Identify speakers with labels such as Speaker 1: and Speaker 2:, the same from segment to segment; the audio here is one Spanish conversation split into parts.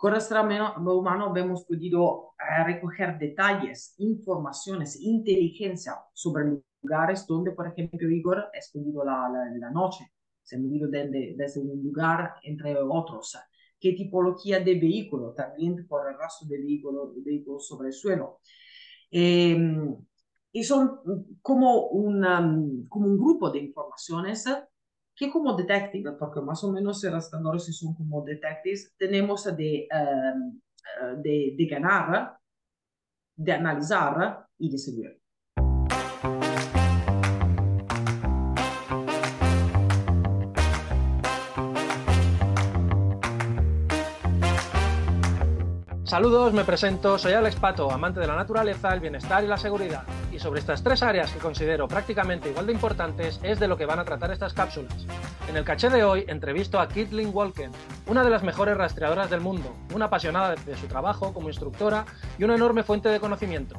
Speaker 1: Con rastreo humano hemos podido eh, recoger detalles, informaciones, inteligencia sobre lugares donde, por ejemplo, Igor ha extendido la, la, noche, se ha movido desde un lugar entre otros, qué tipología de vehículo, también por el rastro de vehículo, vehículo sobre el suelo. Em, y son como, una, como un grupo de informaciones que como detective, porque más o menos los rastreadores son como detectives, tenemos de, em, de, de ganar, de analizar y de seguir.
Speaker 2: Saludos, me presento, soy Alex Pato, amante de la naturaleza, el bienestar y la seguridad. Y sobre estas tres áreas que considero prácticamente igual de importantes es de lo que van a tratar estas cápsulas. En el caché de hoy entrevisto a Kitlin Walken, una de las mejores rastreadoras del mundo, una apasionada de su trabajo como instructora y una enorme fuente de conocimientos.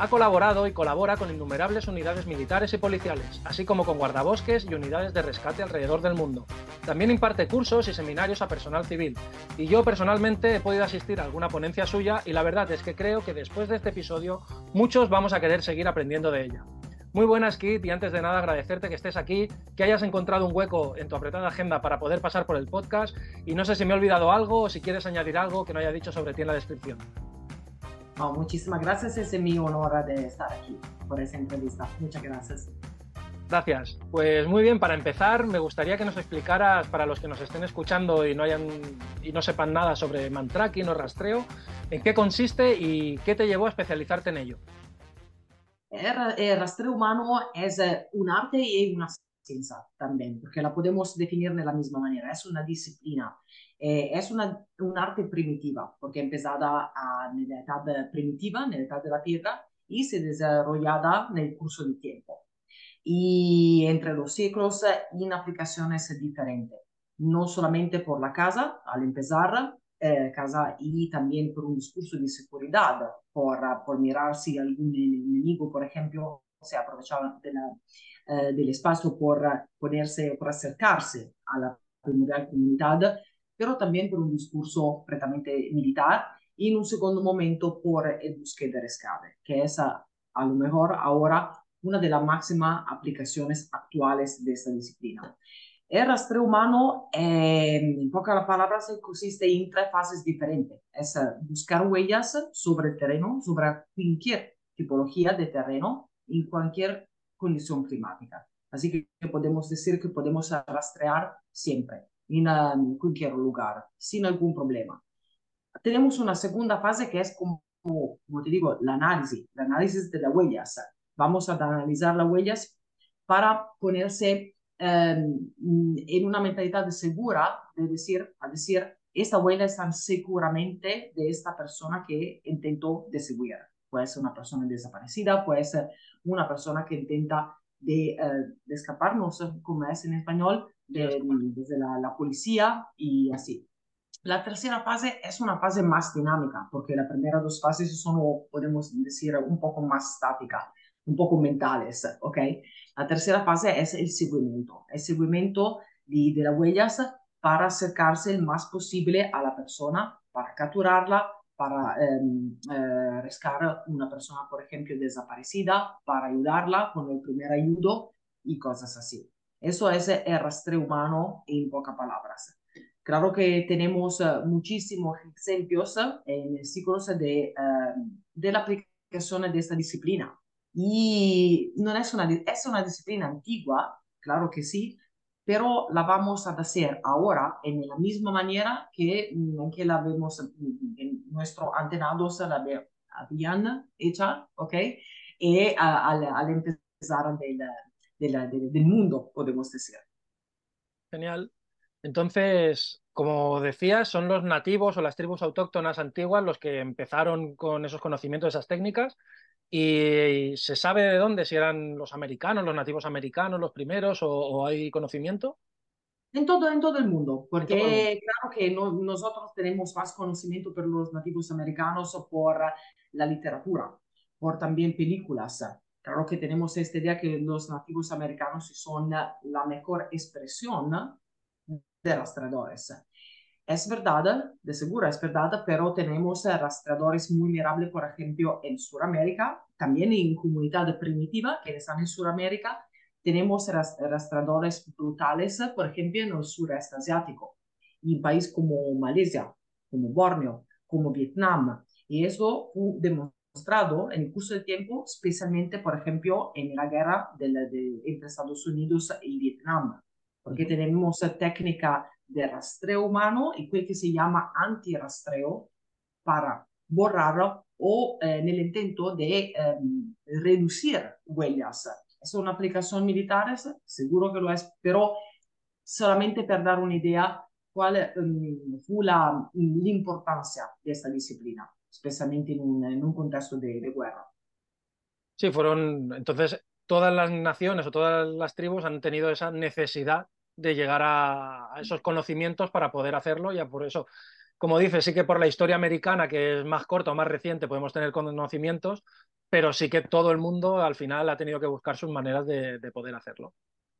Speaker 2: Ha colaborado y colabora con innumerables unidades militares y policiales, así como con guardabosques y unidades de rescate alrededor del mundo. También imparte cursos y seminarios a personal civil, y yo personalmente he podido asistir a alguna ponencia suya y la verdad es que creo que después de este episodio muchos vamos a querer seguir aprendiendo de ella. Muy buenas, Kit, y antes de nada agradecerte que estés aquí, que hayas encontrado un hueco en tu apretada agenda para poder pasar por el podcast, y no sé si me he olvidado algo o si quieres añadir algo que no haya dicho sobre ti en la descripción
Speaker 1: muchísimas gracias, es mi honor de estar aquí por esa entrevista. Muchas gracias.
Speaker 2: Gracias. Pues muy bien, para empezar, me gustaría que nos explicaras, para los que nos estén escuchando y no, hayan, y no sepan nada sobre mantracking o rastreo, en qué consiste y qué te llevó a especializarte en ello.
Speaker 1: El, rastreo humano es eh, un arte y una ciencia también, porque la podemos definir de la misma manera. Es una disciplina eh, es una, un arte primitiva, porque empezada en la edad primitiva, en la edad de la tierra, y se desarrollada en el curso del tiempo. Y entre los siglos en aplicaciones diferentes, no solamente por la casa, al empezar, eh, casa y también por un discurso de seguridad, por, por mirar si algún enemigo, por ejemplo, se aprovechaba de la, eh, del espacio por ponerse, por acercarse a la comunidad pero también por un discurso prettamente militar y en un segundo momento por el búsqueda de rescate, que es a, a lo mejor ahora una de las máximas aplicaciones actuales de esta disciplina. El rastreo humano, eh, en pocas palabras, consiste en tres fases diferentes. Es buscar huellas sobre el terreno, sobre cualquier tipología de terreno, en cualquier condición climática. Así que podemos decir que podemos rastrear siempre en cualquier lugar, sin algún problema. Tenemos una segunda fase que es como, como te digo, el análisis, el análisis de las huellas. Vamos a analizar las huellas para ponerse em, en una mentalidad segura de decir, a decir, esta huella está seguramente de esta persona que intentó deseguir. Puede ser una persona desaparecida, puede ser una persona que intenta de, uh, de escapar, no sé cómo es en español, de, desde la, la, policía y así. La tercera fase es una fase más dinámica, porque las primeras dos fases son, podemos decir, un poco más estáticas, un poco mentales, ¿ok? La tercera fase es el seguimiento, el seguimiento de, de las huellas para acercarse el más posible a la persona, para capturarla, para eh, eh, rescatar una persona, por ejemplo, desaparecida, para ayudarla con el primer ayudo y cosas así. Eso es el rastreo humano en pocas palabras. Claro que tenemos uh, muchísimos ejemplos en ciclos de, de la aplicación de esta disciplina. Y no es una, es una disciplina antigua, claro que sí, pero la vamos a hacer ahora en la misma manera que, que la vemos, en nuestros antenados la habían hecha, ¿ok? Y al, al empezar del, del, del mundo, podemos decir.
Speaker 2: Genial. Entonces, como decías, son los nativos o las tribus autóctonas antiguas los que empezaron con esos conocimientos, esas técnicas, ¿Y se sabe de dónde? Si eran los americanos, los nativos americanos los primeros o, hay conocimiento?
Speaker 1: En todo, en todo el mundo, porque claro que nosotros tenemos más conocimiento por los nativos americanos o por la literatura, por también películas. Claro que tenemos esta idea que los nativos americanos son la mejor expresión de rastreadores. Es verdad, de seguro es verdad, pero tenemos rastreadores muy mirables, por ejemplo, en Sudamérica, también en comunidad primitiva que están en Sudamérica. Tenemos rastreadores brutales, por ejemplo, en el sureste asiático, en países como Malasia, como Borneo, como Vietnam. Y eso fue demostrado en el curso del tiempo, especialmente, por ejemplo, en la guerra de de, entre Estados Unidos y Vietnam, porque tenemos técnica de rastreo humano y quel que se llama anti-rastreo para borrar o eh, en el intento de eh, reducir huellas. Es una aplicación militar, seguro que lo es, pero solamente para dar una idea cuál um, fue la importancia de esta disciplina, especialmente en un, en un contexto de, de guerra.
Speaker 2: Sí, fueron entonces todas las naciones o todas las tribus han tenido esa necesidad de llegar a, esos conocimientos para poder hacerlo. Ya por eso, como dices, sí que por la historia americana, que es más corta o más reciente, podemos tener conocimientos, pero sí que todo el mundo al final ha tenido que buscar sus maneras de, poder hacerlo.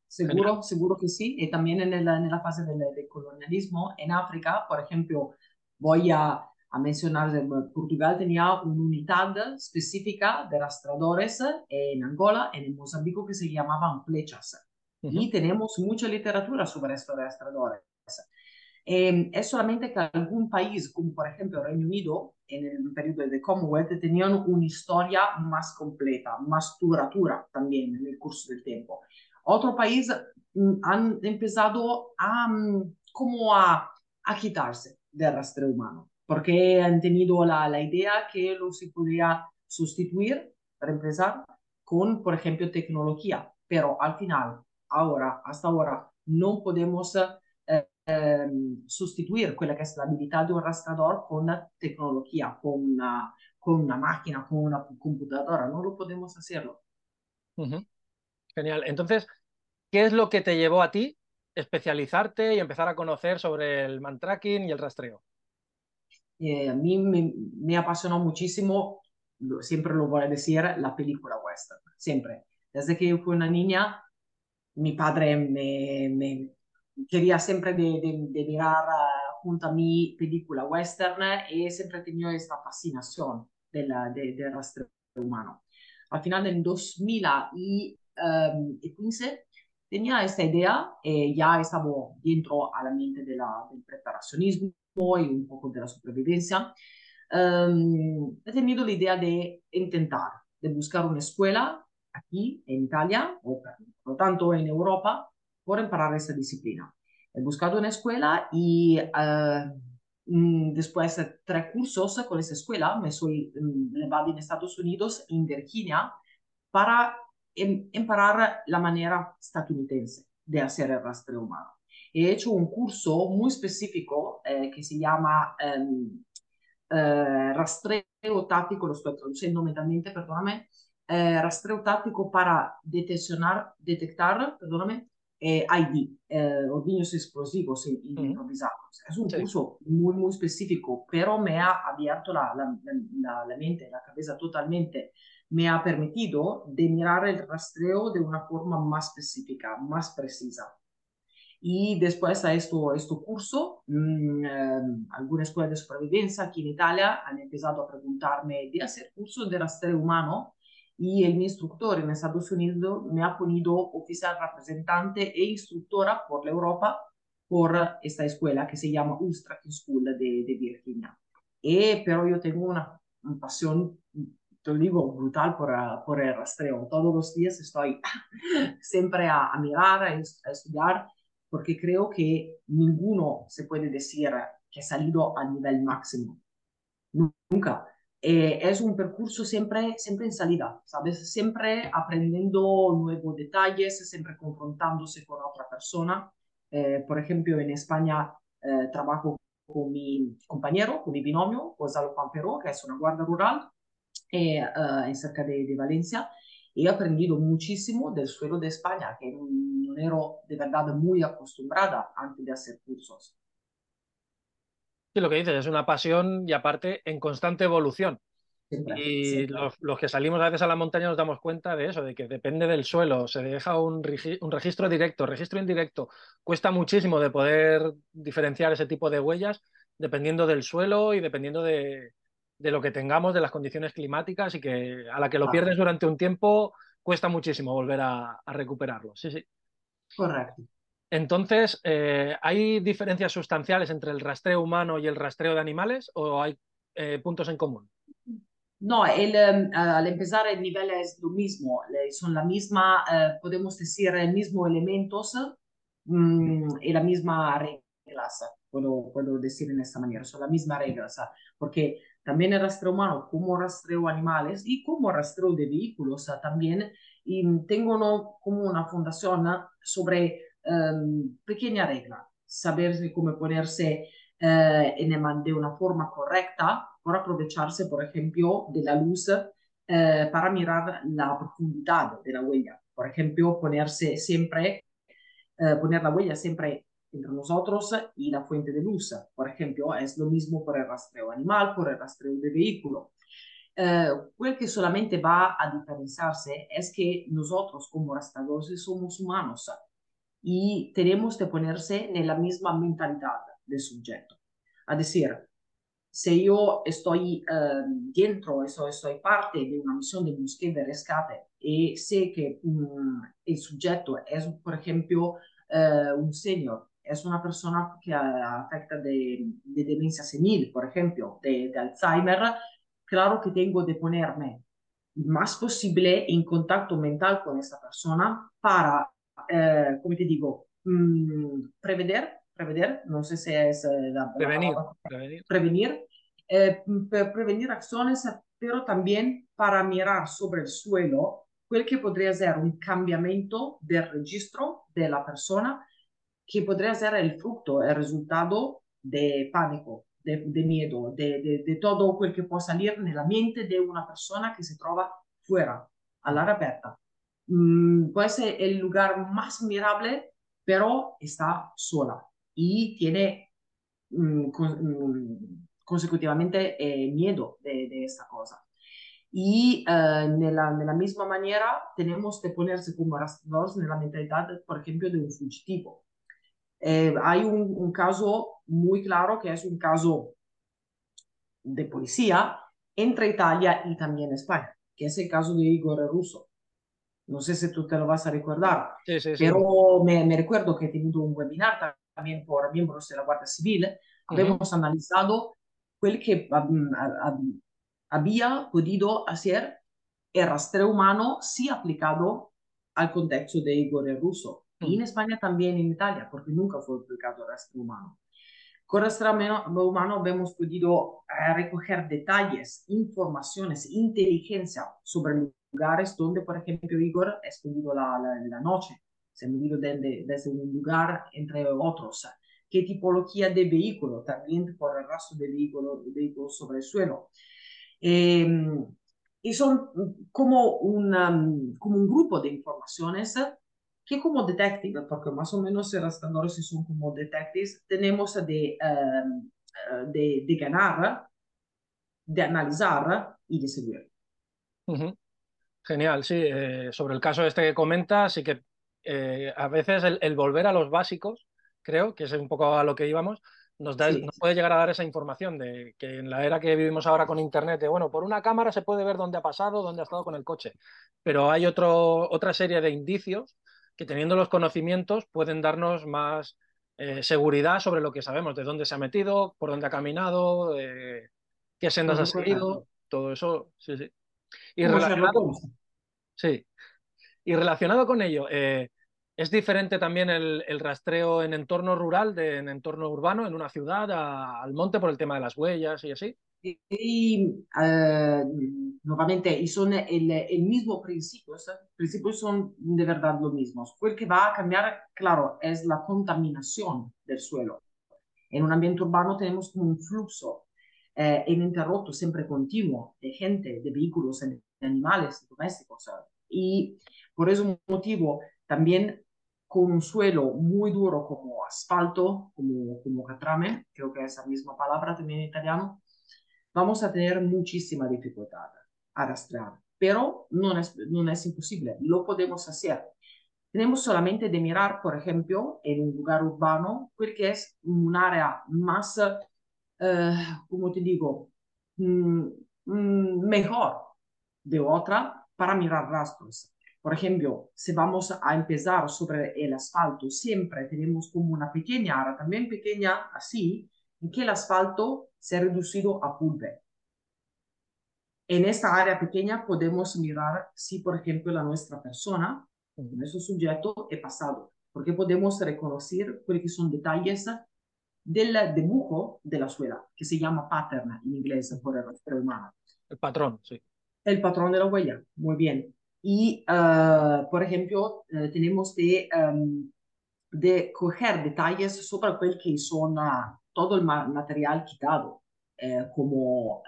Speaker 1: Seguro, seguro que sí. Y también en la, en la fase del, colonialismo en África, por ejemplo, voy a, a mencionar que Portugal tenía una unidad específica de rastradores en Angola, en Mozambique, que se llamaban flechas y tenemos mucha literatura sobre estos rastreadores. Eh, es solamente que algún país, como por ejemplo Reino Unido, en el periodo de Commonwealth, tenían una historia más completa, más duratura también en el curso del tiempo. Otros países mm, han empezado a, mm, como a, a quitarse del rastreo humano, porque han tenido la, la idea que lo se podría sustituir, para empezar, con, por ejemplo, tecnología. Pero al final, ahora, hasta ahora, no podemos eh, eh, sustituir quella che è l'abilità di un rastrador con tecnología, con una, con una máquina, con una computadora. No lo podemos hacerlo.
Speaker 2: Genial. Entonces, ¿qué es lo que te llevó a ti especializarte y empezar a conocer sobre el man tracking y el rastreo?
Speaker 1: Eh, a mí me, me, apasionó muchísimo, siempre lo voy a decir, la película western, siempre. Desde que yo fui una niña, mi padre me, me quería siempre de, de, de, mirar junto a mi película western y siempre tenía esta fascinación del de, de rastreo humano. Al final del 2015 tenía esta idea y ya estaba dentro a la mente del preparacionismo y un poco de la supervivencia. Um, he tenido la idea de intentar, de buscar una escuela aquí en Italia, o por lo tanto en Europa, por emparar esta disciplina. He buscado una escuela y uh, después de tres cursos con esa escuela me soy um, levado en Estados Unidos, en Virginia, para em emparar la manera estadounidense de hacer el rastreo humano. He hecho un curso muy específico eh, que se llama um, eh, rastreo táctico, lo estoy traduciendo mentalmente, perdóname, eh, rastreo táctico para deteccionar, detectar, perdóname, eh, ID, eh, ordeños explosivos e improvisados. Es un sí. curso muy, muy específico, pero me ha abierto la, la, la, la, mente, la cabeza totalmente. Me ha permitido de mirar el rastreo de una forma más específica, más precisa. Y después a esto, este curso, mmm, eh, alguna escuela de supervivencia aquí en Italia han empezado a preguntarme de hacer cursos de rastreo humano y el, mi instructor en Estados Unidos me ha ponido oficial representante e instructora por la Europa por esta escuela que se llama Ultra School de, de Virginia. Y, pero yo tengo una, pasión, te digo, brutal por, por el rastreo. Todos los días estoy siempre a, a mirar, a, a estudiar, porque creo que ninguno se puede decir que ha salido a nivel máximo. Nunca eh, es un percurso siempre, siempre en salida, ¿sabes? Siempre aprendiendo nuevos detalles, siempre confrontándose con otra persona. Eh, por ejemplo, en España eh, trabajo con mi compañero, con mi binomio, Gonzalo Pampero, que es una guardia rural en cerca de, de, Valencia. Y he aprendido muchísimo del suelo de España, que no era de verdad muy acostumbrada antes de hacer cursos.
Speaker 2: Sí, lo que dices, es una pasión y aparte en constante evolución. y Los, que salimos a veces a la montaña nos damos cuenta de eso, de que depende del suelo, se deja un, un, registro directo, registro indirecto. Cuesta muchísimo de poder diferenciar ese tipo de huellas dependiendo del suelo y dependiendo de, de lo que tengamos, de las condiciones climáticas y que a la que lo pierdes durante un tiempo cuesta muchísimo volver a, a recuperarlo. Sí, sí.
Speaker 1: Correcto.
Speaker 2: Entonces, eh, ¿hay diferencias sustanciales entre el rastreo humano y el rastreo de animales o hay eh, puntos en común?
Speaker 1: No, el, em, al empezar el nivel es lo mismo, son la misma, eh, podemos decir, el mismo elementos mm, y la misma reglas, puedo, puedo decir en esta manera, son la misma reglas, porque también el rastreo humano como rastreo animales y como rastreo de vehículos también y tengo como una fundación sobre um, pequeña regla, saber cómo ponerse eh, en, de una forma correcta por aprovecharse, por ejemplo, de la luz eh, para mirar la profundidad de la huella. Por ejemplo, ponerse siempre, eh, poner la huella siempre entre nosotros y la fuente de luz. Por ejemplo, es lo mismo por el rastreo animal, por el rastreo de vehículo. Quel que solamente va a diferenciarse es que nosotros como rastreadores somos humanos y tenemos que ponerse en la misma mentalidad del sujeto. Es decir, si yo estoy uh, dentro, estoy parte de una misión de búsqueda de rescate y sé que um, el sujeto es, por ejemplo, uh, un señor, es una persona que afecta de, de demencia senil, por ejemplo, de, de, Alzheimer, claro que tengo que ponerme más posible en contacto mental con esa persona para, eh, como te digo, mmm, prevenir prevenir, no sé si es eh, la,
Speaker 2: prevenir,
Speaker 1: la
Speaker 2: prevenir,
Speaker 1: prevenir, eh, prevenir acciones, pero también para mirar sobre el suelo quel que podría ser un cambiamiento del registro de la persona que podría ser el fruto, el resultado de pánico, de, de miedo, de, de, de, todo quel que può salir nella mente di una persona che si trova fuera, all'aria aperta. Mm, puede ser el lugar más mirable, pero está sola. y tiene mmm, con, mmm, consecutivamente eh, miedo de, de, esta cosa. Y uh, nella, nella, misma manera tenemos que ponerse como rastreadores en la mentalidad, por ejemplo, de un fugitivo. Eh, hay un, un, caso muy claro que es un caso de policía entre Italia y también España, que es el caso de Igor Russo. No sé si tú te lo vas a recordar,
Speaker 2: sí, sí, sí.
Speaker 1: pero me, recuerdo que he tenido un webinar también por miembros de la Guardia Civil, uh -huh. analizado quel que um, había podido hacer el rastreo humano si aplicado al contexto de Igor -huh. Y en España también en Italia, porque nunca fue aplicado el rastreo humano. Con rastreo humano hemos podido eh, recoger detalles, informaciones, inteligencia sobre lugares donde, por ejemplo, Igor ha extendido la, la, la noche se han movido desde, desde un lugar entre otros. ¿Qué tipología de vehículo? También por el rastro de vehículos vehículo sobre el suelo. Eh, y son como, como un grupo de informaciones que como detectives, porque más o menos los rastreadores son como detectives, tenemos de, uh, de, de, ganar, de analizar y de seguir.
Speaker 2: Uh -huh. Genial, sí. Eh, sobre el caso este que comenta, sí que eh, a veces el, el, volver a los básicos, creo, que es un poco a lo que íbamos, nos, da, sí. nos, puede llegar a dar esa información de que en la era que vivimos ahora con Internet, de bueno, por una cámara se puede ver dónde ha pasado, dónde ha estado con el coche, pero hay otro, otra serie de indicios que teniendo los conocimientos pueden darnos más eh, seguridad sobre lo que sabemos, de dónde se ha metido, por dónde ha caminado, eh, qué sendas ha seguido, todo eso, sí, sí. Y relacionado, sí, y relacionado con ello, eh, ¿es diferente también el, el, rastreo en entorno rural de en entorno urbano, en una ciudad, a, al monte por el tema de las huellas y así?
Speaker 1: Y, uh, nuevamente, y son el, el mismo principio, los principios son de verdad los mismos. Lo que va a cambiar, claro, es la contaminación del suelo. En un ambiente urbano tenemos un flujo eh, ininterrupto, siempre continuo, de gente, de vehículos, de animales, domésticos. Y por ese motivo, también con un suelo muy duro como asfalto, como, como catrame, creo que es la misma palabra también en italiano, vamos a tener muchísima dificultad a rastrear, pero no es, no es imposible, lo podemos hacer. Tenemos solamente de mirar, por ejemplo, en un lugar urbano, porque es un área más, eh, como te digo, mm, mm, mejor de otra para mirar rastros. Por ejemplo, si vamos a empezar sobre el asfalto, siempre tenemos como una pequeña área, también pequeña así, en que el asfalto se ha reducido a pulve. En esta área pequeña podemos mirar si, por ejemplo, la nuestra persona, nuestro sujeto, es pasado, porque podemos reconocer cuáles son detalles del dibujo de la suela, que se llama pattern en inglés por el rostro humano.
Speaker 2: El patrón, sí.
Speaker 1: El patrón de la huella, muy bien. Y, uh, por ejemplo, uh, tenemos de, um, de coger detalles sobre aquel que son uh, todo el ma material quitado, eh, como,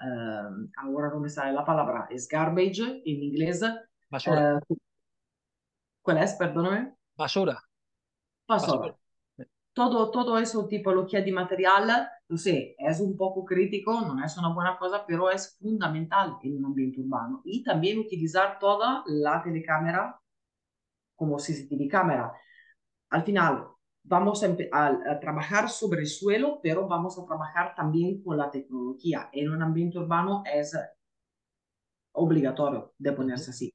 Speaker 1: ahora no me sale la palabra, es garbage en inglés.
Speaker 2: Basura.
Speaker 1: ¿Cuál es? Perdóname.
Speaker 2: Basura.
Speaker 1: Basura. Basura todo, todo eso, tipología de material, lo sé, es un poco crítico, no es una buena cosa, pero es fundamental en un ambiente urbano. Y también utilizar toda la telecámara como CCTV cámara. Al final, vamos a, a, trabajar sobre el suelo, pero vamos a trabajar también con la tecnología. En un ambiente urbano es obligatorio de ponerse así.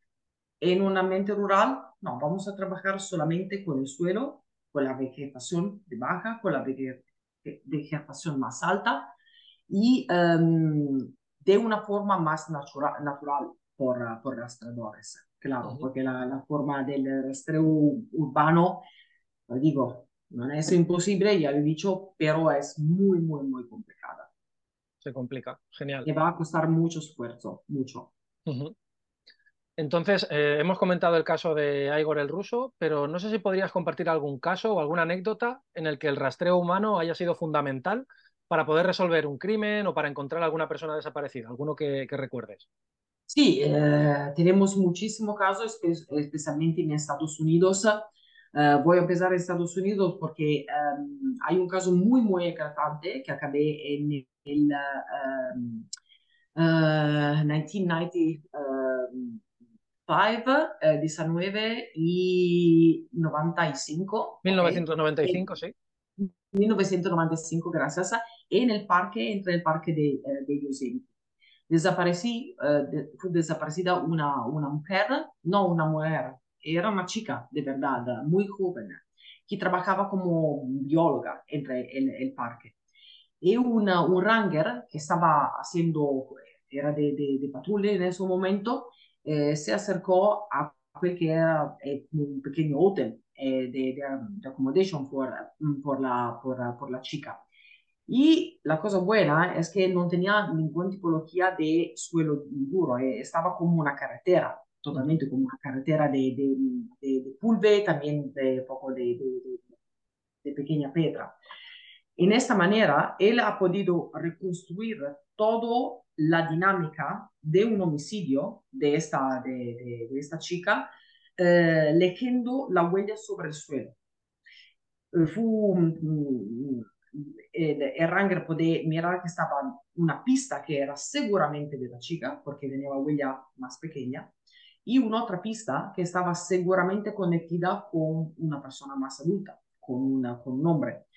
Speaker 1: En un ambiente rural, no, vamos a trabajar solamente con el suelo con la vegetación de baja, con la vegetación más alta y um, de una forma más natural, natural por, por rastreadores. Claro, uh -huh. porque la, la, forma del rastreo urbano, lo digo, no es imposible, ya lo he dicho, pero es muy, muy, muy complicada.
Speaker 2: Se complica, genial.
Speaker 1: Y va a costar mucho esfuerzo, mucho.
Speaker 2: Uh -huh. Entonces, eh, hemos comentado el caso de Igor el ruso, pero no sé si podrías compartir algún caso o alguna anécdota en el que el rastreo humano haya sido fundamental para poder resolver un crimen o para encontrar a alguna persona desaparecida, alguno que, que recuerdes.
Speaker 1: Sí, eh, tenemos muchísimos casos, especialmente en Estados Unidos. Uh, voy a empezar en Estados Unidos porque um, hay un caso muy, muy eclatante que acabé en el uh, uh, 1990. 5, eh, 19 y 95.
Speaker 2: 1995, okay. sí.
Speaker 1: 1995, gracias. En el parque, entre el parque de, eh, de Yosemite. Desaparecí, eh, de, fue desaparecida una, una mujer, no una mujer, era una chica de verdad, muy joven, que trabajaba como bióloga entre el, el parque. Y una, un ranger que estaba haciendo, era de, de, patrulla en ese momento, eh, se acercó a aquel que era eh, un pequeño hotel eh, de, de, accommodation por, por, la, por, por, la chica. Y la cosa buena es que no tenía ninguna tipología de suelo duro, eh, estaba como una carretera, totalmente como una carretera de, de, de pulve, también de poco de, de pequeña piedra. En esta manera, él ha podido reconstruir toda la dinámica de un homicidio de esta, de, de, de esta chica, eh, leyendo la huella sobre el suelo. Eh, fu, mm, el, el, ranger puede mirar que estaba una pista que era seguramente de la chica, tenía la huella más pequeña, y una otra pista que estaba seguramente conectada con una persona más adulta, con, una, con un hombre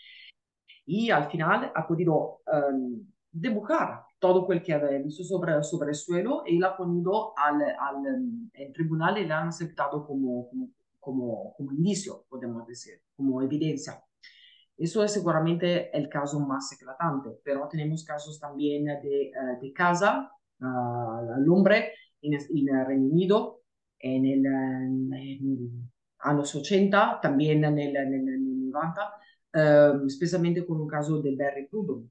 Speaker 1: y al final ha podido um, dibujar todo lo que había visto sobre, sobre el suelo y lo ha ponido al, al el tribunal y lo han aceptado como, como, como, como indicio, podemos decir, como evidencia. Eso caso más eclatante, tenemos casos también de, uh, de casa, uh, al hombre en, en, Reino Unido, en el, en el años 80, también en el, en el 90, uh, especialmente con un caso de Barry Prudhomme,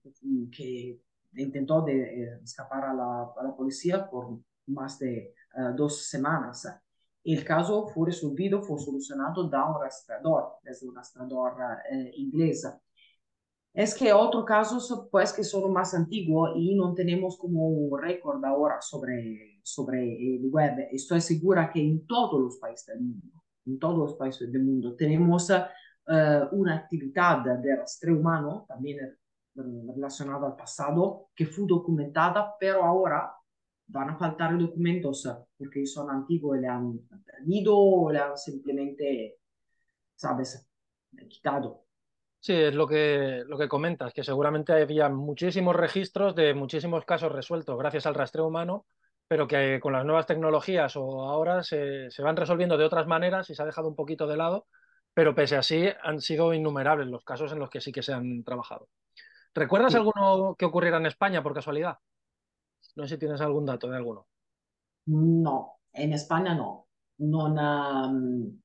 Speaker 1: que intentó de, eh, escapar a la, a la, policía por más de uh, dos semanas. El caso fue resolvido, fue solucionado da un rastreador, desde un rastreador uh, inglés. Es que otros casos, pues, que son más antiguos y no tenemos como un récord ahora sobre, sobre el web. Estoy segura que en todos los países del mundo, en todos los países del mundo, tenemos uh, una actividad de rastreo humano, también relacionada al pasado que fue documentada, pero ahora van a faltar documentos porque son antiguos y le han perdido o le han simplemente, ¿sabes?, quitado.
Speaker 2: Sí, es lo que, lo que comentas, que seguramente había muchísimos registros de muchísimos casos resueltos gracias al rastreo humano, pero que con las nuevas tecnologías o ahora se, se van resolviendo de otras maneras y se ha dejado un poquito de lado, pero pese a sí han sido innumerables los casos en los que sí que se han trabajado. ¿Recuerdas
Speaker 1: Sí.
Speaker 2: alguno que ocurriera en España por casualidad? No sé si tienes algún dato de alguno.
Speaker 1: No, en España no. No, um,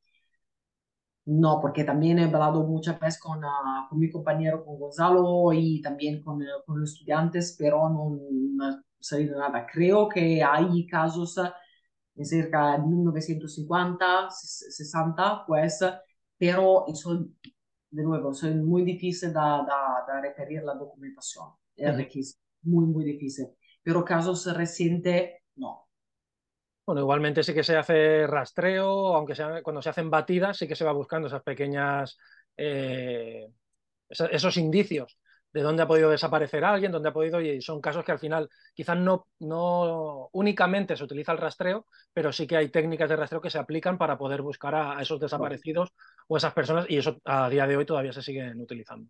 Speaker 1: no, porque también he hablado muchas veces con, uh, con mi compañero, con Gonzalo y también con, uh, con los estudiantes, pero no, no ha salido nada. Creo que hay casos en cerca de 1950, 60, pues, pero eso, de nuevo, es muy difícil de, de, de referir la documentación.
Speaker 2: Ujú.
Speaker 1: requis- muy, muy difícil. Pero casos recientes.
Speaker 2: Bueno, igualmente sí que se hace rastreo, aunque sea cuando se hacen batidas, sí que se va buscando esas pequeñas, eh, esos indicios de dónde ha podido desaparecer alguien, dónde ha podido, y son casos que al final quizás no, no únicamente se utiliza el rastreo, pero sí que hay técnicas de rastreo que se aplican para poder buscar a, a esos desaparecidos o esas personas, y eso a día de hoy todavía se siguen utilizando.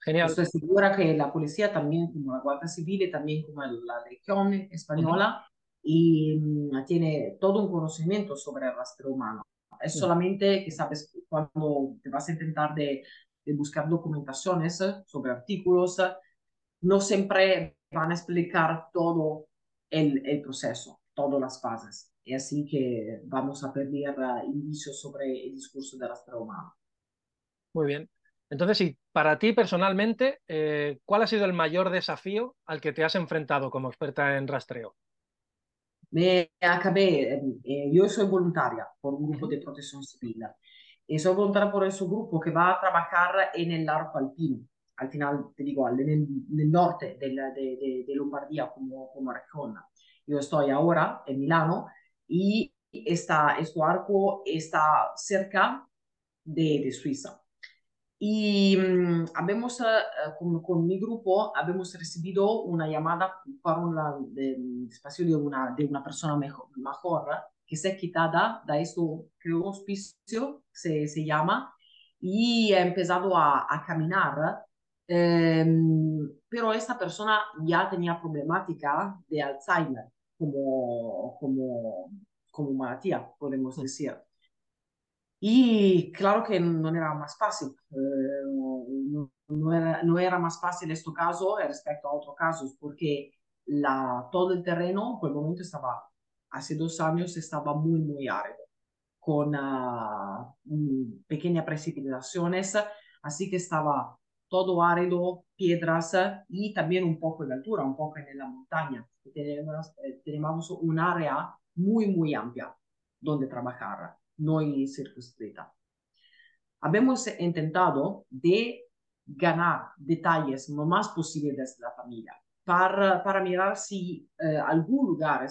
Speaker 2: Genial.
Speaker 1: Estoy segura que la policía también, como la Guardia Civil, y también como la Legión Española, y mm, tiene todo un conocimiento sobre el rastreo humano. Es solamente que sabes cuando te vas a intentar de, de buscar documentaciones sobre artículos, no siempre van a explicar todo el, el proceso, todas las fases. Y así que vamos a perder uh, indicios sobre el discurso del rastreo humano.
Speaker 2: Muy bien. Entonces, sí, para ti personalmente, eh, ¿cuál ha sido el mayor desafío al que te has enfrentado como experta en rastreo?
Speaker 1: Me acabé, eh, yo soy voluntaria por un grupo de protección civil y soy voluntaria por ese grupo que va a trabajar en el arco alpino. Al final, te digo, en el, en el norte de, la, de, de, de, Lombardía como, como región. Yo estoy ahora en Milano y esta, este arco está cerca de, de Suiza. Y um, habemos, uh, con, con, mi grupo, habemos recibido una llamada para un espacio de una, de una persona mejor, mejor que se quitada de esto, creo, hospicio, se, se llama, y ha empezado a, a caminar. Eh, pero esta persona ya tenía problemática de Alzheimer como, como, como malattia, podemos decir. Y claro que no era más fácil, eh, no, era, no, era, más fácil este caso respecto a otros casos, porque la, todo el terreno por el momento estaba, hace dos años estaba muy, muy árido, con uh, pequeñas precipitaciones, así que estaba todo árido, piedras y también un poco de altura, un poco en la montaña. Tenemos, eh, tenemos un área muy, muy amplia donde trabajar no circunscrita. Habemos intentado de ganar detalles lo más posible desde la familia para, para mirar si eh, algún lugar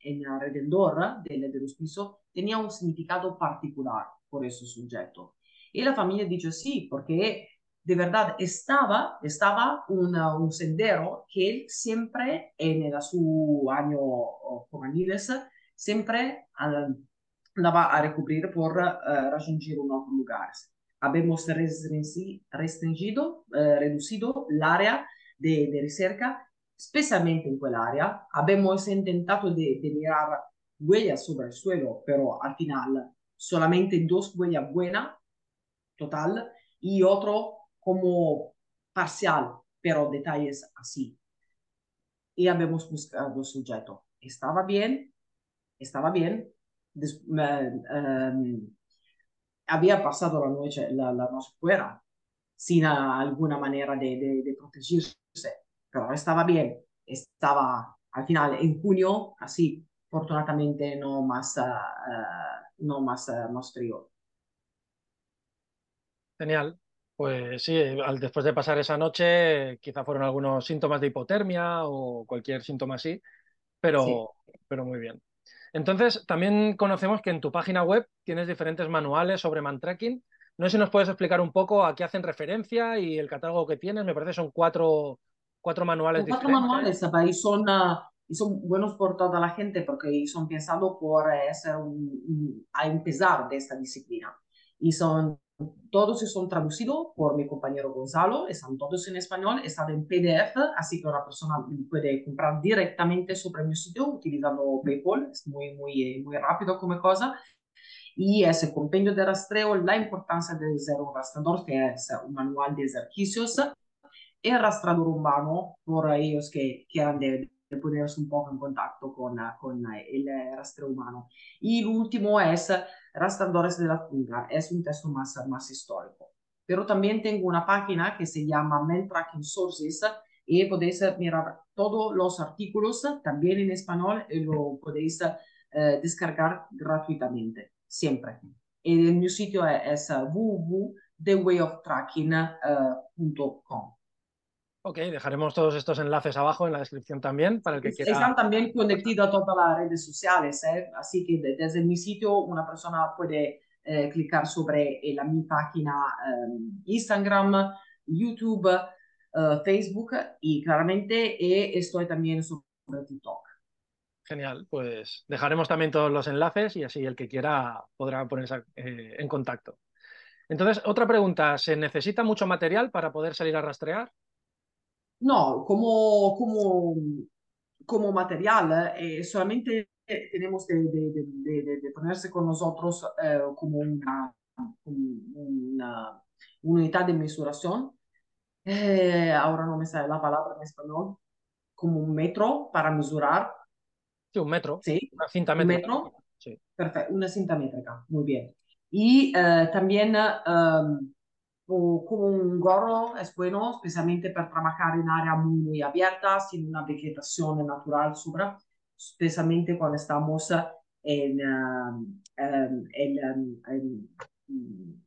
Speaker 1: en alrededor del, del hospicio tenía un significado particular por ese sujeto. Y la familia dice sí, porque de verdad estaba, estaba un sendero que él siempre en su año juveniles, siempre andava a recubrir por uh, raggiungere un altro lugar. Abbiamo restringido, uh, reducido l'area de, ricerca, especialmente en quell'area. Abbiamo intentato de mirar huellas sobre el suelo, pero al final solamente dos huellas buenas, total, y otro como parcial, pero detalles así. Y habíamos buscado el sujeto. Estaba bien, estaba bien, Uh, um, había pasado la noche, la, la noche fuera sin uh, alguna manera de, de, de, protegerse, pero estaba bien, estaba al final en junio, así, fortunatamente no más, uh, no más, más frío.
Speaker 2: Genial. Pues sí, al, después de pasar esa noche, quizá fueron algunos síntomas de hipotermia o cualquier síntoma así, pero, sí. pero muy bien. Entonces, también conocemos que en tu página web tienes diferentes manuales sobre man tracking. No sé si nos puedes explicar un poco a qué hacen referencia y el catálogo que tienes. Me parece que son cuatro, cuatro manuales
Speaker 1: Son cuatro
Speaker 2: diferentes.
Speaker 1: manuales, ¿sabes? Y son, ah, y son buenos por toda la gente porque son pensados por eh, ser un- a empezar de esta disciplina. Y son todos son traducidos por mi compañero Gonzalo, están todos en español, están en PDF, así que una persona puede comprar directamente sobre mi sitio utilizando PayPal, es muy, muy, eh, muy rápido como cosa. Y ese compendio de rastreo, la importancia de ser un rastreador, que es un manual de ejercicios, el rastreador humano, por ellos que quieran de, de ponerse un poco en contacto con, con el rastreo humano. Y el último es Rastreadores de la Jungla, es un texto más, más histórico. Pero también tengo una página que se llama Men Tracking Sources y podéis mirar todos los artículos, también en español, y lo podéis eh, descargar gratuitamente, siempre. Y mi sitio es, es www.thewayoftracking.com.
Speaker 2: Ok, dejaremos todos estos enlaces abajo en la descripción también para el que quiera.
Speaker 1: Están también conectados a todas las redes sociales, ¿eh? así que de- desde mi sitio una persona puede eh, clicar sobre eh, la mi página eh, Instagram, YouTube, Facebook y claramente estoy también sobre TikTok.
Speaker 2: Genial, pues dejaremos también todos los enlaces y así el que quiera podrá ponerse en contacto. Entonces, otra pregunta, ¿se necesita mucho material para poder salir a rastrear?
Speaker 1: No, como, como, como material, eh, solamente tenemos de, de, de, de, ponerse con nosotros eh, como una, una, unidad de mesuración. Eh, ahora no me sale la palabra en español, como un metro para mesurar,
Speaker 2: Sí, un metro,
Speaker 1: ¿sí?
Speaker 2: una cinta
Speaker 1: Un
Speaker 2: métrica.
Speaker 1: metro,
Speaker 2: Sí.
Speaker 1: perfecto, una cinta métrica, muy bien. Y eh, también um, o como un gorro es bueno, especialmente para trabajar en áreas muy, abiertas, sin una vegetación natural sobre, especialmente cuando estamos en, uh, um, en, um, en,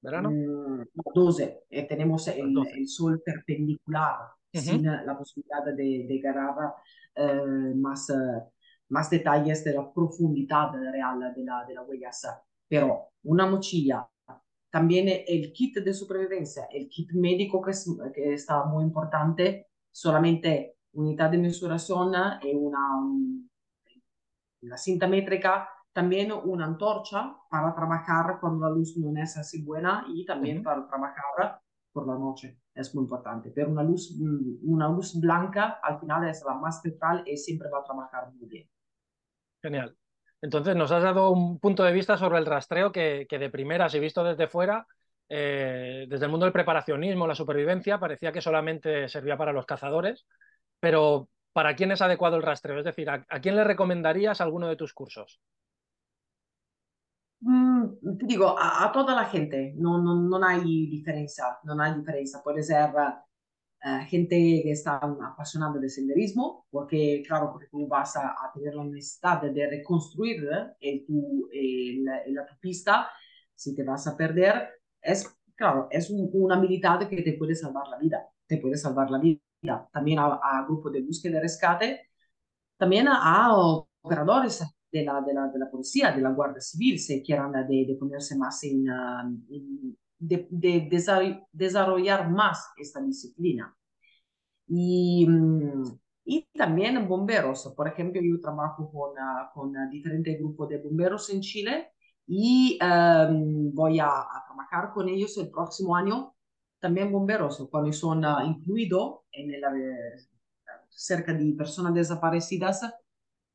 Speaker 2: ¿Verano?
Speaker 1: mm, 12 y tenemos el,
Speaker 2: 12.
Speaker 1: el sol perpendicular,
Speaker 2: Ujú.
Speaker 1: sin la posibilidad de, de agarrar eh, más, eh, más detalles de la profundidad real de la, de la huella. Pero una mochila también el kit de supervivencia, el kit médico que, es, que está muy importante, solamente unidad de mesuración y una, un- una cinta métrica, también una antorcha para trabajar cuando la luz no es así buena y también
Speaker 2: Ujú.
Speaker 1: para trabajar por la noche. Es muy importante. Pero una luz, mm, una luz blanca al final es la más central y siempre va a trabajar muy bien.
Speaker 2: Genial. Entonces, nos has dado un punto de vista sobre el rastreo que, que de primeras y visto desde fuera, eh, desde el mundo del preparacionismo, la supervivencia, parecía que solamente servía para los cazadores, pero ¿para quién es adecuado el rastreo? Es decir, ¿a, quién le recomendarías alguno de tus cursos?
Speaker 1: Mm, ti dico, a, toda la gente, non, non- non hay diferencia, non hay diferencia. Puede ser eh, gente que está apasionada de senderismo, porque claro, porque tú vas a, a tener la necesidad de reconstruir el, tu, el, la tu pista, si te vas a perder, es, claro, es un- una habilidad que te puede salvar la vida, te puede salvar la vida. También a, a grupo de búsqueda y rescate, también a operadores de la, de la, de la policía, de la Guardia Civil, si quieran de, de ponerse más en, ah, en- de, de desar- desarrollar más esta disciplina. Y, mm, y también bomberos. Por ejemplo, yo trabajo con, ah, con ah, diferentes grupos de bomberos en Chile y em, voy a, a trabajar con ellos el próximo año. También bomberos, cuando son ah, incluidos en eh, cerca de personas desaparecidas,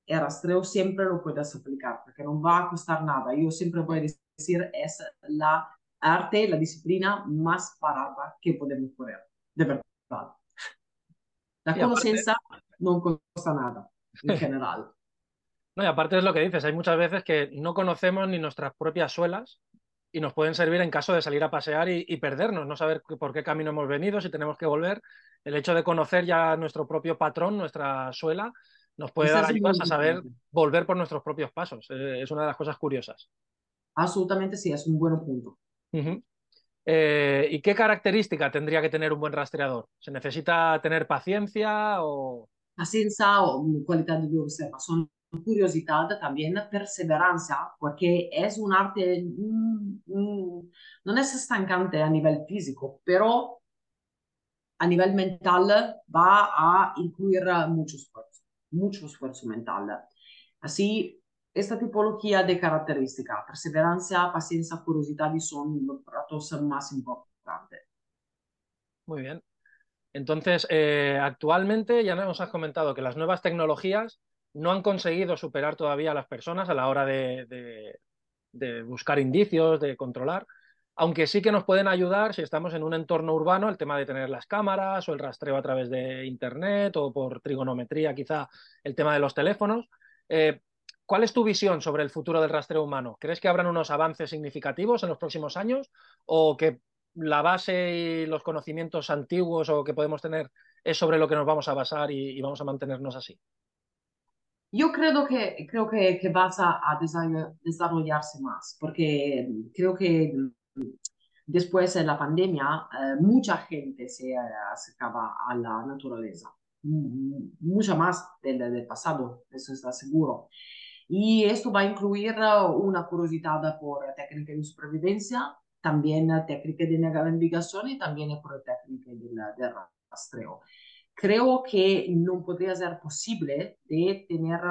Speaker 1: el rastreo siempre lo puedes aplicar porque no va a costar nada. Yo siempre voy a decir, es la arte, la disciplina más barata que podemos poner, de verdad. La conocencia no cuesta nada, en general.
Speaker 2: No, y aparte es lo que dices, hay muchas veces que no conocemos ni nuestras propias suelas y nos pueden servir en caso de salir a pasear y, y perdernos, no saber por qué camino hemos venido, si tenemos que volver. El hecho de conocer ya nuestro propio patrón, nuestra suela, nos puede
Speaker 1: Eso
Speaker 2: dar ayudas a saber volver por nuestros propios pasos. Eh, es una de las cosas curiosas.
Speaker 1: Absolutamente sí, es un buen punto.
Speaker 2: Ujú. Eh, ¿y qué característica tendría que tener un buen rastreador? ¿Se necesita tener paciencia o...?
Speaker 1: Mm, calidad de observación curiosidad, también perseverancia, porque es un arte, mm, mm, no es estancante a nivel físico, pero a nivel mental va a incluir mucho esfuerzo, mucho esfuerzo mental. Así, esta tipología de característica, perseverancia, paciencia, curiosidad, son los tratos más importantes.
Speaker 2: Muy bien. Entonces, eh, actualmente ya nos has comentado que las nuevas tecnologías no han conseguido superar todavía a las personas a la hora de, buscar indicios, de controlar, aunque sí que nos pueden ayudar si estamos en un entorno urbano, el tema de tener las cámaras o el rastreo a través de Internet o por trigonometría, quizá el tema de los teléfonos. Eh, ¿Cuál es tu visión sobre el futuro del rastreo humano? ¿Crees que habrán unos avances significativos en los próximos años o que la base y los conocimientos antiguos o que podemos tener es sobre lo que nos vamos a basar y vamos a mantenernos así?
Speaker 1: Yo creo que, creo que, que vas a, a, desarrollarse más, porque creo que después de la pandemia eh, mucha gente se acercaba a la naturaleza, mucha más del, del, pasado, eso está seguro. Y esto va a incluir una curiosidad por técnica de supervivencia, también técnica de navegación y también por técnica de, de rastreo creo que no podría ser posible de tener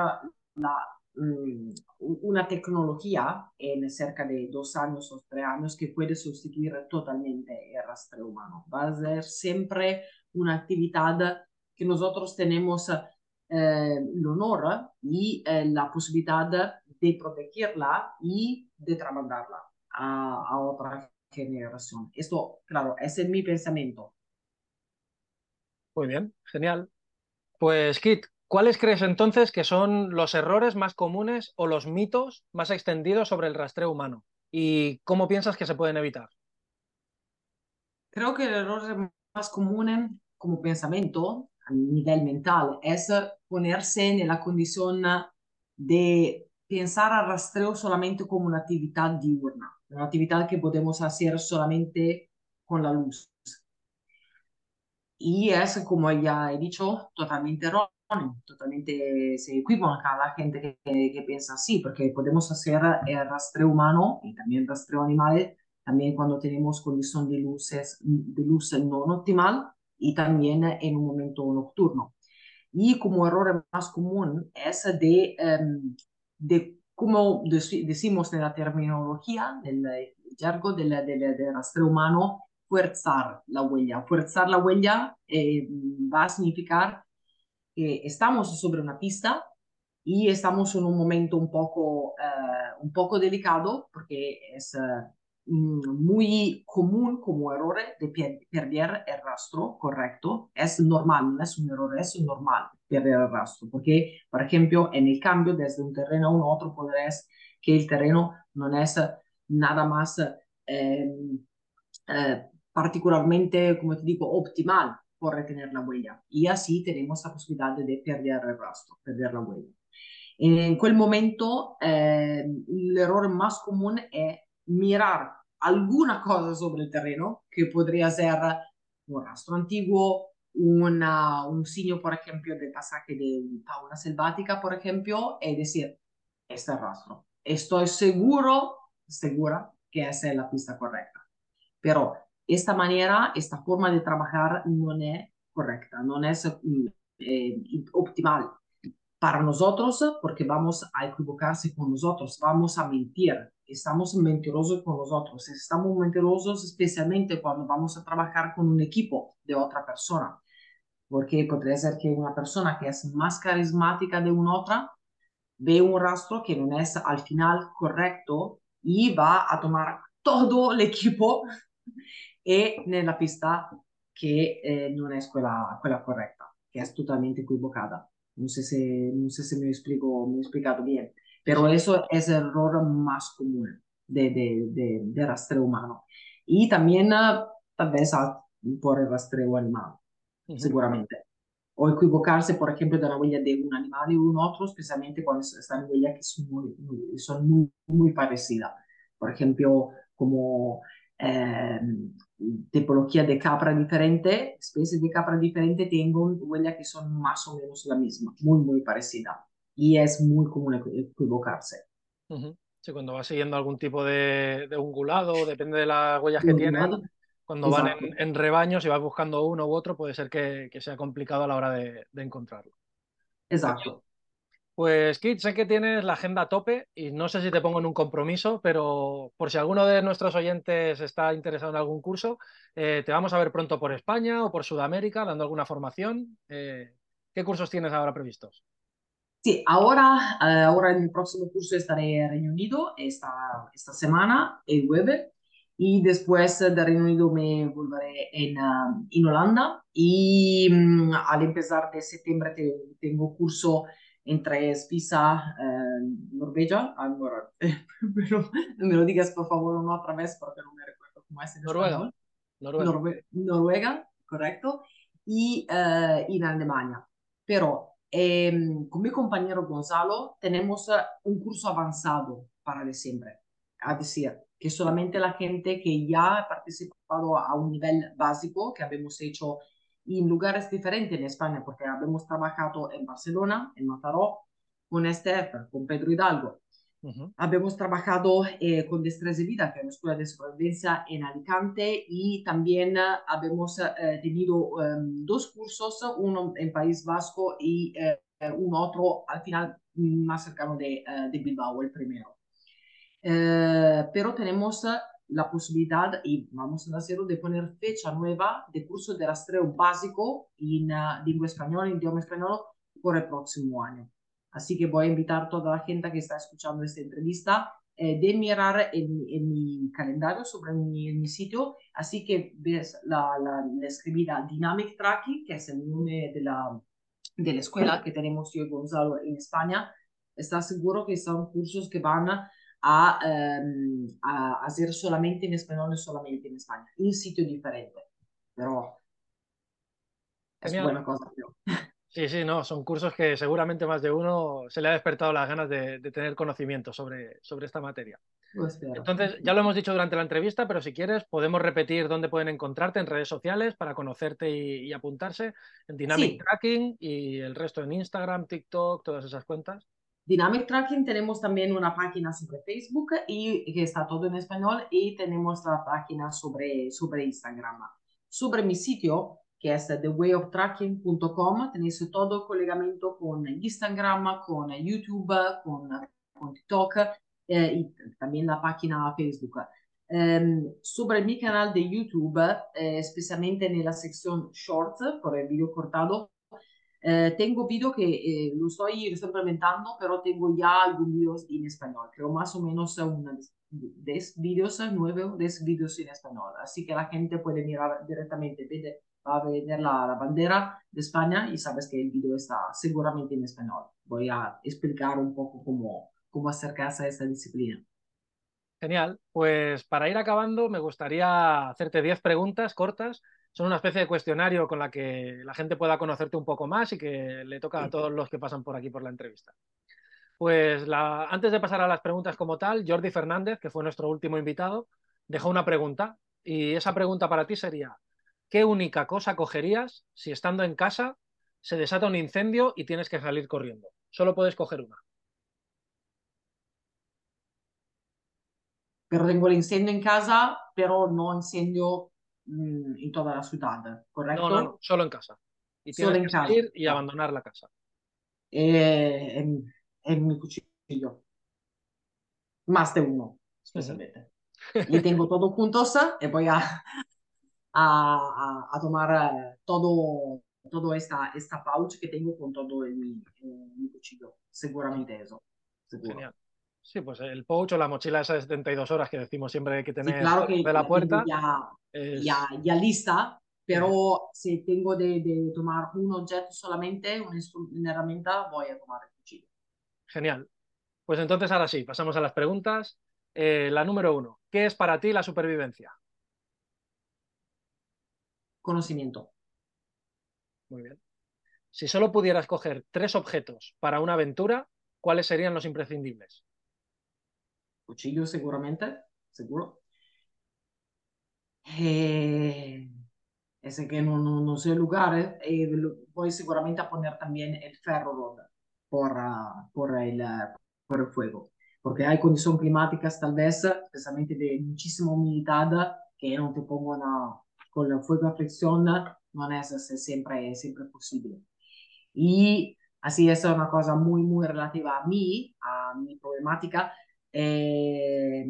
Speaker 1: la, mm, una tecnología en cerca de dos años o tres años que puede sustituir totalmente el rastreo humano. Va a ser siempre una actividad que nosotros tenemos eh, el honor y eh, la posibilidad de protegerla y de trasladarla a, a otra generación. Esto, claro, ese es mi pensamiento.
Speaker 2: Muy bien, genial. Pues Kit, ¿cuáles crees entonces que son los errores más comunes o los mitos más extendidos sobre el rastreo humano? ¿Y cómo piensas que se pueden evitar?
Speaker 1: Creo que el error más común como pensamiento a nivel mental es ponerse en la condición de pensar al rastreo solamente como una actividad diurna, una actividad que podemos hacer solamente con la luz. Y es, como ya he dicho, totalmente erróneo, totalmente se equivoca la gente que, que, piensa así, porque podemos hacer el rastreo humano y también rastreo animal, también cuando tenemos condición de, luces, de luz no optimal y también en un momento nocturno. Y como error más común es de, um, de como decimos en la terminología, en el jergo del, del, del rastreo humano, fuerzar la huella. Fuerzar la huella eh, va a significar que estamos sobre una pista y estamos en un momento un poco, uh, un poco delicado porque es uh, muy común como error de perder el rastro correcto. Es normal, no es un error, es normal perder el rastro porque, por ejemplo, en el cambio desde un terreno a un otro podrás que el terreno no es nada más eh, eh, particularmente, como te digo, optimal por retener la huella. Y así tenemos la posibilidad de perder el rastro, perder la huella. En quel momento, eh, el error más común es mirar alguna cosa sobre el terreno, que podría ser un rastro antiguo, una, un signo, por ejemplo, de pasaje de fauna selvática, por ejemplo, y decir, este rastro. Estoy seguro, segura que esa es la pista correcta. Pero esta manera, esta forma de trabajar no es correcta, no es eh, optimal para nosotros porque vamos a equivocarse con nosotros, vamos a mentir, estamos mentirosos con nosotros, estamos mentirosos especialmente cuando vamos a trabajar con un equipo de otra persona, porque podría ser que una persona que es más carismática de una otra ve un rastro que no es al final correcto y va a tomar todo el equipo e nella pista che eh, non è quella, quella, corretta, che totalmente equivocada. Non sé se, no sé si me, explico, me he explicado bien, pero eso es el error más común de, de, de, de rastreo humano. Y también tal vez por el rastreo animal, uh -huh. seguramente. O equivocarse, por ejemplo, de la huella de un animal y un otro, especialmente cuando están huellas que son muy, muy, son muy, muy parecidas. Por ejemplo, como eh, tipología de capra diferente, especies de capra diferente, tengo huellas que son más o menos la misma, muy, muy parecida. Y es muy común equivocarse.
Speaker 2: Sí, cuando va siguiendo algún tipo de, ungulado, depende de las huellas que tienen, cuando van en, rebaños y vas buscando uno u otro, puede ser que, sea complicado a la hora de, encontrarlo.
Speaker 1: Exacto.
Speaker 2: Pues Kit, sé que tienes la agenda a tope y no sé si te pongo en un compromiso, pero por si alguno de nuestros oyentes está interesado en algún curso, eh, te vamos a ver pronto por España o por Sudamérica dando alguna formación. Eh, ¿Qué cursos tienes ahora previstos?
Speaker 1: Sí, ahora, eh, ahora en el próximo curso estaré en Reino Unido esta, esta semana, el jueves, y después de Reino Unido me volveré en, uh, en Holanda y um, al empezar de septiembre te, tengo curso entre Suiza eh, Norvegia. Allora, pero me lo digas por favor una otra vez porque no me recuerdo cómo es en
Speaker 2: Noruega.
Speaker 1: Noruega. Norve Noruega, correcto, y uh, en Alemania. Pero eh, con mi compañero Gonzalo tenemos eh, un curso avanzado para diciembre, a decir, que solamente la gente que ya ha participado a un nivel básico que habíamos hecho en lugares diferentes en España, porque habíamos trabajado en Barcelona, en Mataró, con Estef, con Pedro Hidalgo. Uh Habíamos trabajado eh, con Destreza y Vida, que es una escuela de supervivencia en Alicante, y también uh, habíamos uh, tenido um, dos cursos, uno en País Vasco y uh, un otro al final más cercano de, de Bilbao, el primero. pero tenemos la posibilidad, y vamos a hacerlo, de poner fecha nueva de curso de rastreo básico en lengua española, en idioma español, por el próximo año. Así que voy a invitar a toda la gente que está escuchando esta entrevista eh, de mirar en, en, mi calendario sobre mi, en mi sitio. Así que ves la, la, la escribida Dynamic Tracking, que es el nombre de la, de la escuela que tenemos yo y Gonzalo en España. Está seguro que son cursos que van a, um, a hacer solamente en español y solamente en España, en sitio diferente. Pero es Genial. buena cosa. Creo.
Speaker 2: Sí, sí, no, son cursos que seguramente más de uno se le ha despertado las ganas de, de tener conocimiento sobre, sobre esta materia. Entonces, ya lo hemos dicho durante la entrevista, pero si quieres, podemos repetir dónde pueden encontrarte en redes sociales para conocerte y, y apuntarse en Dynamic sí. Tracking y el resto en Instagram, TikTok, todas esas cuentas.
Speaker 1: Dynamic Tracking tenemos también una página sobre Facebook y que está todo en español y tenemos la página sobre, sobre Instagram. Sobre mi sitio que es thewayoftracking.com. Tenéis todo el colegamiento con Instagram, con YouTube, con, con TikTok eh, y también la página Facebook. Um, sobre mi canal de YouTube, eh, especialmente en la sección Short, por el video cortado, eh, tengo video que eh, lo, estoy implementando, pero tengo ya algunos videos en español. Creo más o menos unos 10 videos, 9 o 10 videos en español. Así que la gente puede mirar directamente, va a ver la, la, bandera de España y sabes que el video está seguramente en español. Voy a explicar un poco cómo, cómo acercarse a esta disciplina.
Speaker 2: Genial. Pues para ir acabando, me gustaría hacerte 10 preguntas cortas. Son una especie de cuestionario con la que la gente pueda conocerte un poco más y que le toca a todos los que pasan por aquí por la entrevista. Pues la... antes de pasar a las preguntas como tal, Jordi Fernández, que fue nuestro último invitado, dejó una pregunta y esa pregunta para ti sería, ¿qué única cosa cogerías si estando en casa se desata un incendio y tienes que salir corriendo? Solo puedes coger una.
Speaker 1: Pero tengo el incendio en casa, pero no incendio mmm, en toda la ciudad, ¿correcto?
Speaker 2: No, no, no, solo en casa. Y tienes solo que salir casa. y abandonar la casa.
Speaker 1: Eh, en, en, mi cuchillo. Más de uno, especialmente. Y tengo todo juntos y voy a, a, a, tomar uh, todo, todo esta, esta pouch que tengo con todo el, mi, mi cuchillo. Seguramente eso. Seguro.
Speaker 2: Genial. Sí, pues el pouch o la mochila esa de 72 horas que decimos siempre hay que tener sí, claro que de la puerta.
Speaker 1: Ya, es... ya, ya, lista, pero sí. si tengo de, de, tomar un objeto solamente, una, una herramienta, voy a tomar.
Speaker 2: Genial. Pues entonces ahora sí, pasamos a las preguntas. Eh, la número uno, ¿qué es para ti la supervivencia?
Speaker 1: conocimiento.
Speaker 2: Muy bien. Si solo pudieras coger tres objetos para una aventura, ¿cuáles serían los imprescindibles?
Speaker 1: Cuchillo seguramente, seguro. Eh, ese que no, no, no sé lugares, eh, voy seguramente a poner también el ferro roda. Por, uh, por, el, uh, por el fuego, porque hay condiciones climáticas tal vez, especialmente de muchísima humedad, que no te pongan con el fuego a fricción, no es siempre, siempre posible. Y así es una cosa muy, muy relativa a mí, a mi problemática. Eh,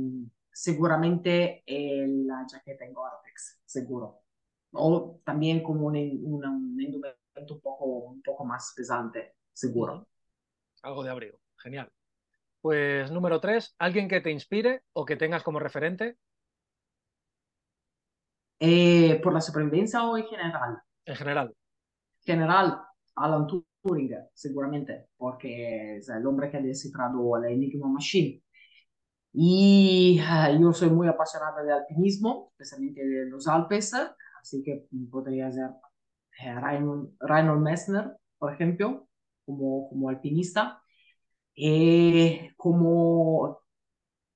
Speaker 1: seguramente la chaqueta en Gore-Tex, seguro. O también como un, un, un indumento un poco, un poco más pesante, seguro.
Speaker 2: Algo de abrigo, genial. Pues número tres, alguien que te inspire o que tengas como referente.
Speaker 1: Eh, ¿Por la supervivencia o en general?
Speaker 2: En general.
Speaker 1: General, Alan Turing, seguramente, porque es el hombre que ha descifrado la Enigma Machine. Y uh, yo soy muy apasionada de alpinismo, especialmente de los Alpes, así que podría ser eh, Reinhold, Reinhold Messner, por ejemplo, como, como alpinista. Eh, como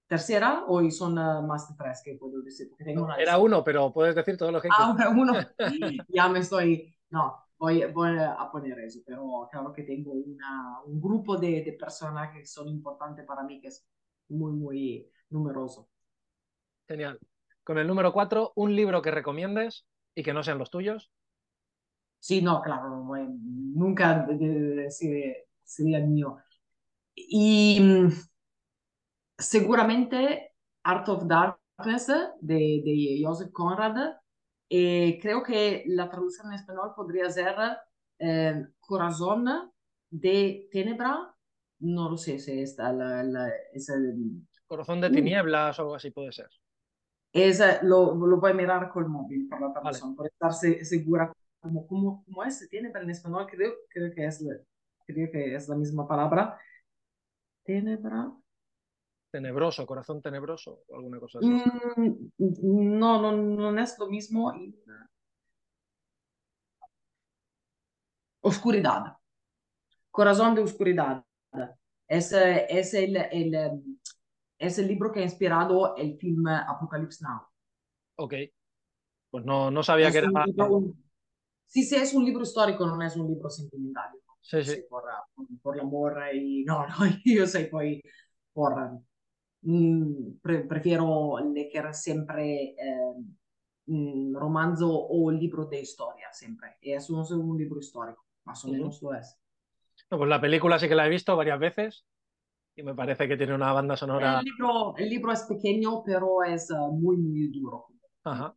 Speaker 1: tercera, hoy son más de tres que puedo decir. Porque tengo una
Speaker 2: Era uno, pero puedes decir todo lo que
Speaker 1: Ah, uno. ya me estoy. No, voy, voy, a poner eso, pero claro que tengo una, un grupo de, de personas que son importantes para mí, que es muy, muy numeroso.
Speaker 2: Genial. Con el número cuatro, un libro que recomiendes y que no sean los tuyos.
Speaker 1: Sí, no, claro, nunca sería mío. Y mm, seguramente Art of Darkness de, de Joseph Conrad. Eh, creo que la traducción en español podría ser eh, Corazón de Tenebra. No lo sé si está la, la, es el...
Speaker 2: Corazón de tinieblas o algo así puede ser.
Speaker 1: Es, lo, lo voy a mirar con el móvil por la traducción, vale. por estar segura como, como, como es Tenebra en español, creo, creo, que es, creo que es la misma palabra. Tenebra.
Speaker 2: Tenebroso, corazón tenebroso, o alguna cosa así.
Speaker 1: Mm, no, no, no es lo mismo. Oscuridad. Corazón de oscuridad. Es, es, el, el, es el libro que ha inspirado el film Apocalypse Now.
Speaker 2: Ok. Pues no, no sabía
Speaker 1: es
Speaker 2: que era.
Speaker 1: Sí, sí, es un libro histórico, no es un libro sentimental.
Speaker 2: Sí, sí.
Speaker 1: Por, por, por l'amor y no, no, io sei poi por pre, prefiero leer siempre eh, un romanzo o un libro de historia siempre. Y eso no es un libro histórico, más o menos lo es.
Speaker 2: No, pues la película sí que la he visto varias veces y me parece que tiene una banda sonora.
Speaker 1: El libro, el libro es pequeño, pero es uh, muy, muy duro.
Speaker 2: Ajá.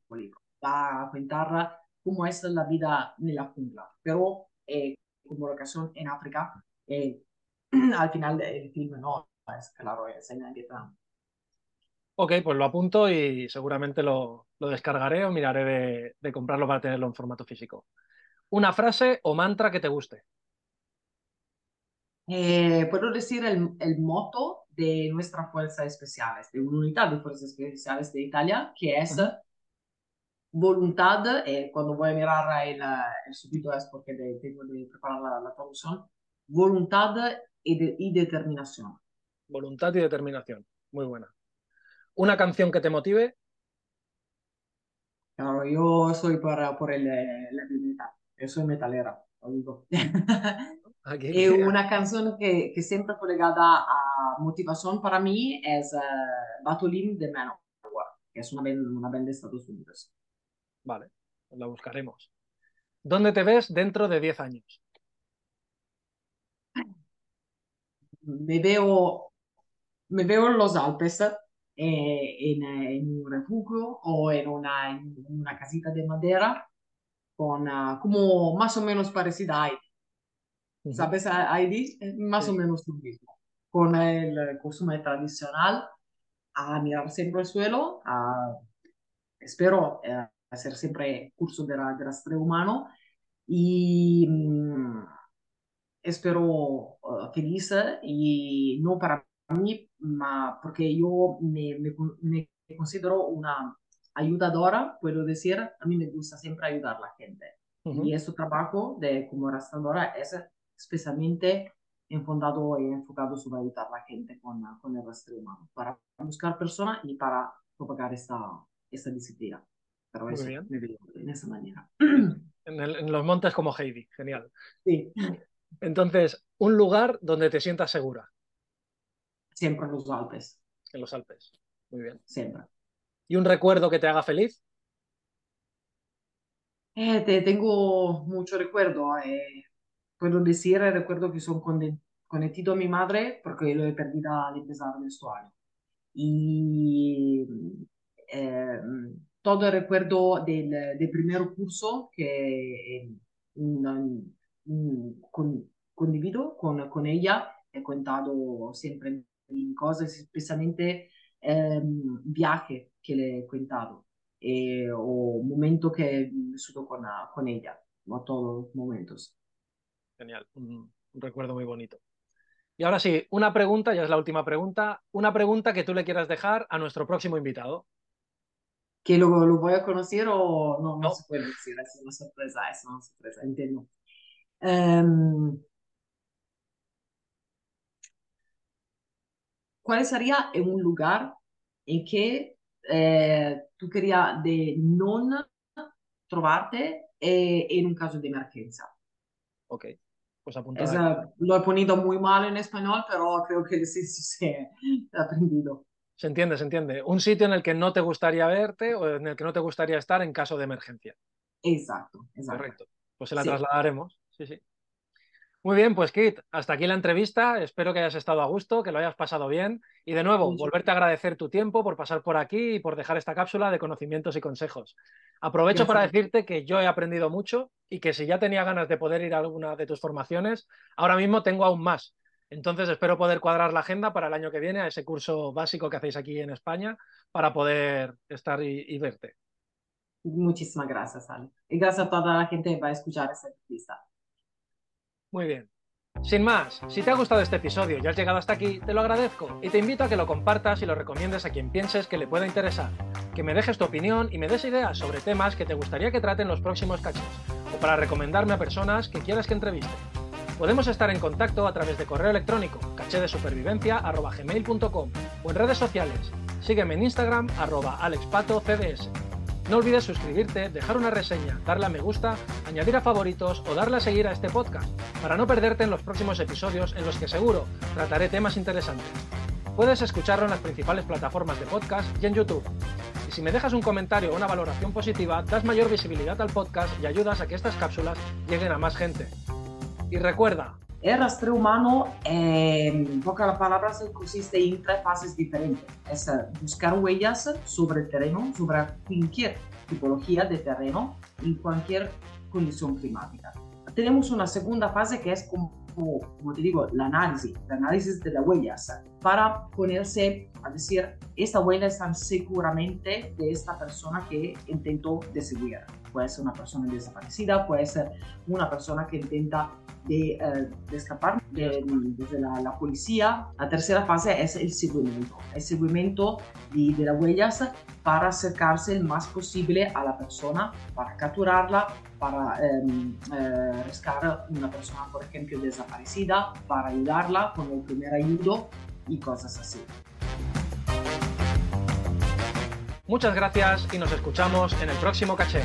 Speaker 1: Va a contar cómo es la vida en la jungla, pero eh, como locación en África, eh, al final del film no es claro, es en Vietnam.
Speaker 2: Ok, pues lo apunto y seguramente lo, lo descargaré o miraré de, de comprarlo para tenerlo en formato físico. Una frase o mantra que te guste.
Speaker 1: Eh, puedo decir el, el moto de nuestras fuerzas especiales, de una unidad de fuerzas especiales de Italia, que es. Voluntad, eh, cuando voy a mirar el, el subtítulo es porque de- tengo de preparar la, la traducción, voluntad y, de- y determinación.
Speaker 2: Voluntad y determinación. Muy buena. Una canción que te motive.
Speaker 1: Claro, yo soy por, por el, el heavy metal, yo soy metalera, lo digo.
Speaker 2: Aquí.
Speaker 1: Y una canción que, que siempre fue ligada a motivación para mí es uh, Batolin de Manowar, que es una band, una band de Estados Unidos.
Speaker 2: Vale, la buscaremos. ¿Dónde te ves dentro de 10 años?
Speaker 1: Me veo, me veo en los Alpes, eh, en, en, un refugio o en una, en una casita de madera, con, uh, como más o menos parecida a Heidi. ¿Sabes Heidi? Es Más
Speaker 2: Sí.
Speaker 1: o menos lo mismo. Con el costume tradicional, a mirar siempre el suelo, a, espero eh, hacer siempre curso de, ra- de humano y mm, espero uh, feliz y no para mí, ma porque yo me, me, me considero una ayudadora, puedo decir, a mí me gusta siempre ayudar a la gente.
Speaker 2: Ujú.
Speaker 1: Y este trabajo de como rastreadora es especialmente enfocado y enfocado sobre ayudar a la gente con, con el rastreo humano, para buscar personas y para propagar esta, esta disciplina. Pero
Speaker 2: Muy
Speaker 1: eso
Speaker 2: bien.
Speaker 1: de esa manera.
Speaker 2: En, el- en los montes como Heidi. Genial.
Speaker 1: Sí.
Speaker 2: Entonces, un lugar donde te sientas segura.
Speaker 1: Siempre en los Alpes.
Speaker 2: En los Alpes. Muy bien.
Speaker 1: Siempre.
Speaker 2: ¿Y un recuerdo que te haga feliz?
Speaker 1: Eh, te tengo mucho recuerdo. Eh, puedo decir, recuerdo que son conectado a mi madre porque lo he perdido al empezar esto año. Y eh, todo el recuerdo del, del primer curso que con, condivido con, con, ella, he contado siempre cosas, especialmente eh, viaje que le he contado eh, o momento que he vissuto con, con ella, todos los momentos.
Speaker 2: Genial, un, un recuerdo muy bonito. Y ahora sí, una pregunta, ya es la última pregunta, una pregunta que tú le quieras dejar a nuestro próximo invitado.
Speaker 1: ¿Que lo, lo voy a conocer o no? No, no se puede decir, es una sorpresa, es una sorpresa, entiendo. Um, ¿Cuál sería un lugar en que eh, tú querías de no trovarte eh, en un caso de emergencia?
Speaker 2: Ok, pues
Speaker 1: es, lo he ponido muy mal en español, pero creo que sí, sí se ha aprendido.
Speaker 2: Se entiende, se entiende. Un sitio en el que no te gustaría verte o en el que no te gustaría estar en caso de emergencia.
Speaker 1: Exacto, exacto.
Speaker 2: Correcto. Pues se la trasladaremos. Sí, sí. Muy bien, pues Kit, hasta aquí la entrevista. Espero que hayas estado a gusto, que lo hayas pasado bien. Y de nuevo, volverte a agradecer tu tiempo por pasar por aquí y por dejar esta cápsula de conocimientos y consejos. Aprovecho para decirte que yo he aprendido mucho y que si ya tenía ganas de poder ir a alguna de tus formaciones, ahora mismo tengo aún más. Entonces espero poder cuadrar la agenda para el año que viene a ese curso básico que hacéis aquí en España para poder estar y, verte.
Speaker 1: Muchísimas gracias, Ale. Y gracias a toda la gente que va a escuchar esta entrevista.
Speaker 2: Muy bien. Sin más, si te ha gustado este episodio y has llegado hasta aquí, te lo agradezco y te invito a que lo compartas y lo recomiendes a quien pienses que le pueda interesar, que me dejes tu opinión y me des ideas sobre temas que te gustaría que traten los próximos cachés, o para recomendarme a personas que quieras que entreviste. Podemos estar en contacto a través de correo electrónico cachedesupervivencia.gmail.com o en redes sociales. Sígueme en Instagram arroba alexpatocds. No olvides suscribirte, dejar una reseña, darle a me gusta, añadir a favoritos o darle a seguir a este podcast para no perderte en los próximos episodios en los que seguro trataré temas interesantes. Puedes escucharlo en las principales plataformas de podcast y en YouTube. Y si me dejas un comentario o una valoración positiva, das mayor visibilidad al podcast y ayudas a que estas cápsulas lleguen a más gente. Y recuerda,
Speaker 1: el rastreo humano, en pocas palabras, consiste en tres fases diferentes. Es eh, buscar huellas sobre el terreno, sobre cualquier tipología de terreno, en cualquier condición climática. Tenemos una segunda fase que es como, como te digo, el análisis, el análisis de las huellas, para ponerse a decir, esta huella está seguramente de esta persona que intentó seguir puede ser una persona desaparecida, puede ser una persona que intenta de, eh, escapar de, la, policía. La tercera fase es el seguimiento, el seguimiento de, de, las huellas para acercarse el más posible a la persona, para capturarla, para em, eh, rescatar una persona, por ejemplo, desaparecida, para ayudarla con el primer ayudo y cosas así.
Speaker 2: Muchas gracias y nos escuchamos en el próximo caché.